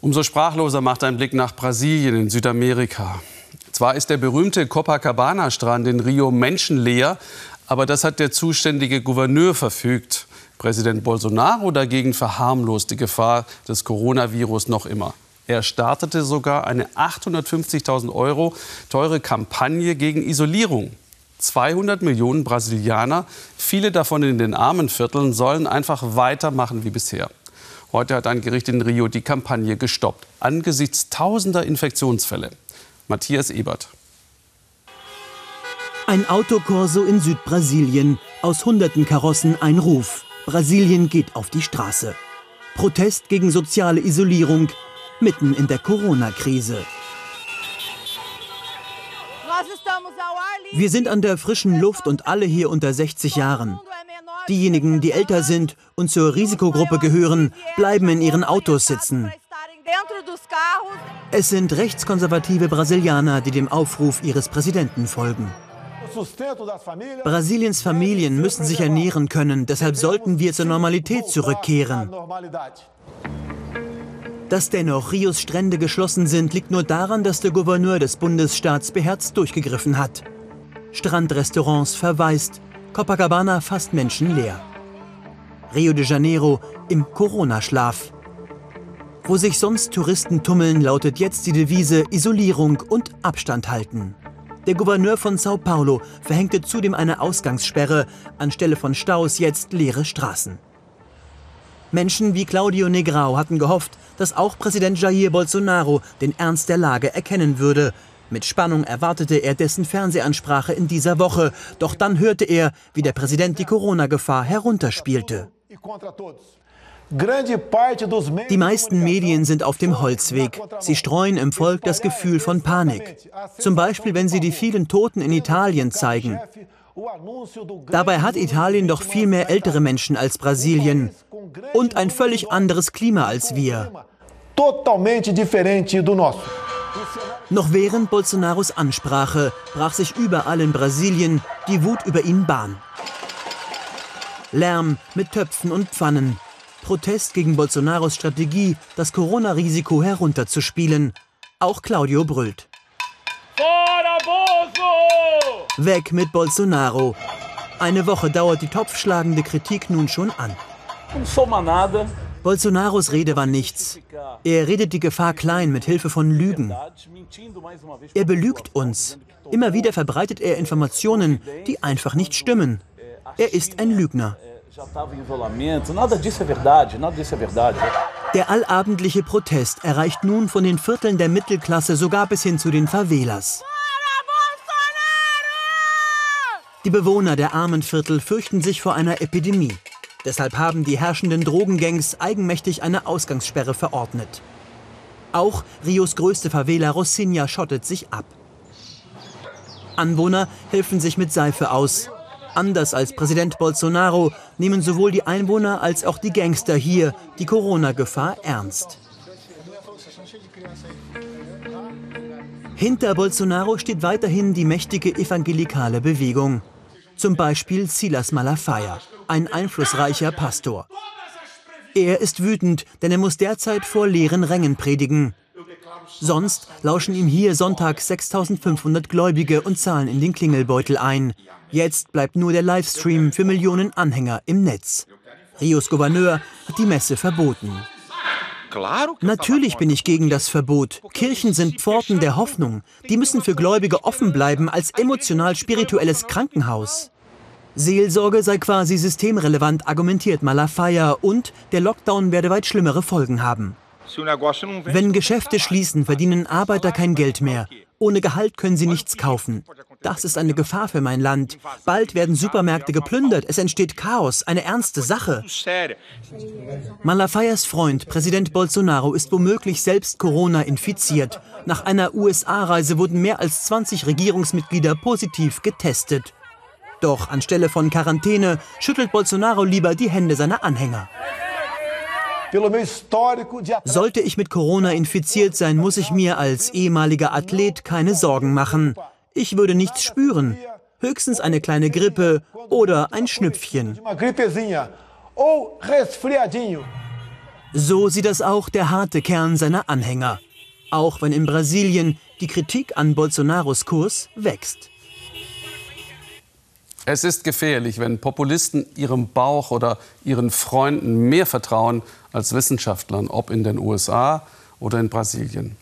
Umso sprachloser macht ein Blick nach Brasilien in Südamerika. Zwar ist der berühmte Copacabana-Strand in Rio menschenleer, aber das hat der zuständige Gouverneur verfügt. Präsident Bolsonaro dagegen verharmlost die Gefahr des Coronavirus noch immer. Er startete sogar eine 850.000 Euro teure Kampagne gegen Isolierung. 200 Millionen Brasilianer, viele davon in den armen Vierteln, sollen einfach weitermachen wie bisher. Heute hat ein Gericht in Rio die Kampagne gestoppt, angesichts tausender Infektionsfälle. Matthias Ebert. Ein Autokorso in Südbrasilien, aus hunderten Karossen ein Ruf. Brasilien geht auf die Straße. Protest gegen soziale Isolierung mitten in der Corona-Krise. Wir sind an der frischen Luft und alle hier unter 60 Jahren. Diejenigen, die älter sind und zur Risikogruppe gehören, bleiben in ihren Autos sitzen. Es sind rechtskonservative Brasilianer, die dem Aufruf ihres Präsidenten folgen. Brasiliens Familien müssen sich ernähren können, deshalb sollten wir zur Normalität zurückkehren. Dass dennoch Rios Strände geschlossen sind, liegt nur daran, dass der Gouverneur des Bundesstaats beherzt durchgegriffen hat. Strandrestaurants verwaist, Copacabana fast menschenleer. Rio de Janeiro im Corona-Schlaf. Wo sich sonst Touristen tummeln, lautet jetzt die Devise Isolierung und Abstand halten. Der Gouverneur von Sao Paulo verhängte zudem eine Ausgangssperre, anstelle von Staus jetzt leere Straßen. Menschen wie Claudio Negrao hatten gehofft, dass auch Präsident Jair Bolsonaro den Ernst der Lage erkennen würde. Mit Spannung erwartete er dessen Fernsehansprache in dieser Woche. Doch dann hörte er, wie der Präsident die Corona-Gefahr herunterspielte. Die meisten Medien sind auf dem Holzweg. Sie streuen im Volk das Gefühl von Panik. Zum Beispiel, wenn sie die vielen Toten in Italien zeigen. Dabei hat Italien doch viel mehr ältere Menschen als Brasilien und ein völlig anderes Klima als wir. Noch während Bolsonaros Ansprache brach sich überall in Brasilien die Wut über ihn Bahn. Lärm mit Töpfen und Pfannen. Protest gegen Bolsonaros Strategie, das Corona-Risiko herunterzuspielen. Auch Claudio brüllt. Weg mit Bolsonaro. Eine Woche dauert die topfschlagende Kritik nun schon an. Bolsonaros Rede war nichts. Er redet die Gefahr klein mit Hilfe von Lügen. Er belügt uns. Immer wieder verbreitet er Informationen, die einfach nicht stimmen. Er ist ein Lügner. Der allabendliche Protest erreicht nun von den Vierteln der Mittelklasse sogar bis hin zu den Favelas. Die Bewohner der armen Viertel fürchten sich vor einer Epidemie. Deshalb haben die herrschenden Drogengangs eigenmächtig eine Ausgangssperre verordnet. Auch Rios größte Favela Rocinha schottet sich ab. Anwohner helfen sich mit Seife aus. Anders als Präsident Bolsonaro nehmen sowohl die Einwohner als auch die Gangster hier die Corona-Gefahr ernst. Hinter Bolsonaro steht weiterhin die mächtige evangelikale Bewegung. Zum Beispiel Silas Malafaia, ein einflussreicher Pastor. Er ist wütend, denn er muss derzeit vor leeren Rängen predigen. Sonst lauschen ihm hier Sonntag 6500 Gläubige und zahlen in den Klingelbeutel ein. Jetzt bleibt nur der Livestream für Millionen Anhänger im Netz. Rios Gouverneur hat die Messe verboten. Natürlich bin ich gegen das Verbot. Kirchen sind Pforten der Hoffnung. Die müssen für Gläubige offen bleiben als emotional-spirituelles Krankenhaus. Seelsorge sei quasi systemrelevant, argumentiert Malafaya, und der Lockdown werde weit schlimmere Folgen haben. Wenn Geschäfte schließen, verdienen Arbeiter kein Geld mehr. Ohne Gehalt können sie nichts kaufen. Das ist eine Gefahr für mein Land. Bald werden Supermärkte geplündert. Es entsteht Chaos. Eine ernste Sache. Malafayas Freund, Präsident Bolsonaro, ist womöglich selbst Corona infiziert. Nach einer USA-Reise wurden mehr als 20 Regierungsmitglieder positiv getestet. Doch anstelle von Quarantäne schüttelt Bolsonaro lieber die Hände seiner Anhänger. Sollte ich mit Corona infiziert sein, muss ich mir als ehemaliger Athlet keine Sorgen machen. Ich würde nichts spüren. Höchstens eine kleine Grippe oder ein Schnüpfchen. So sieht das auch der harte Kern seiner Anhänger. Auch wenn in Brasilien die Kritik an Bolsonaros Kurs wächst. Es ist gefährlich, wenn Populisten ihrem Bauch oder ihren Freunden mehr vertrauen als Wissenschaftlern, ob in den USA oder in Brasilien.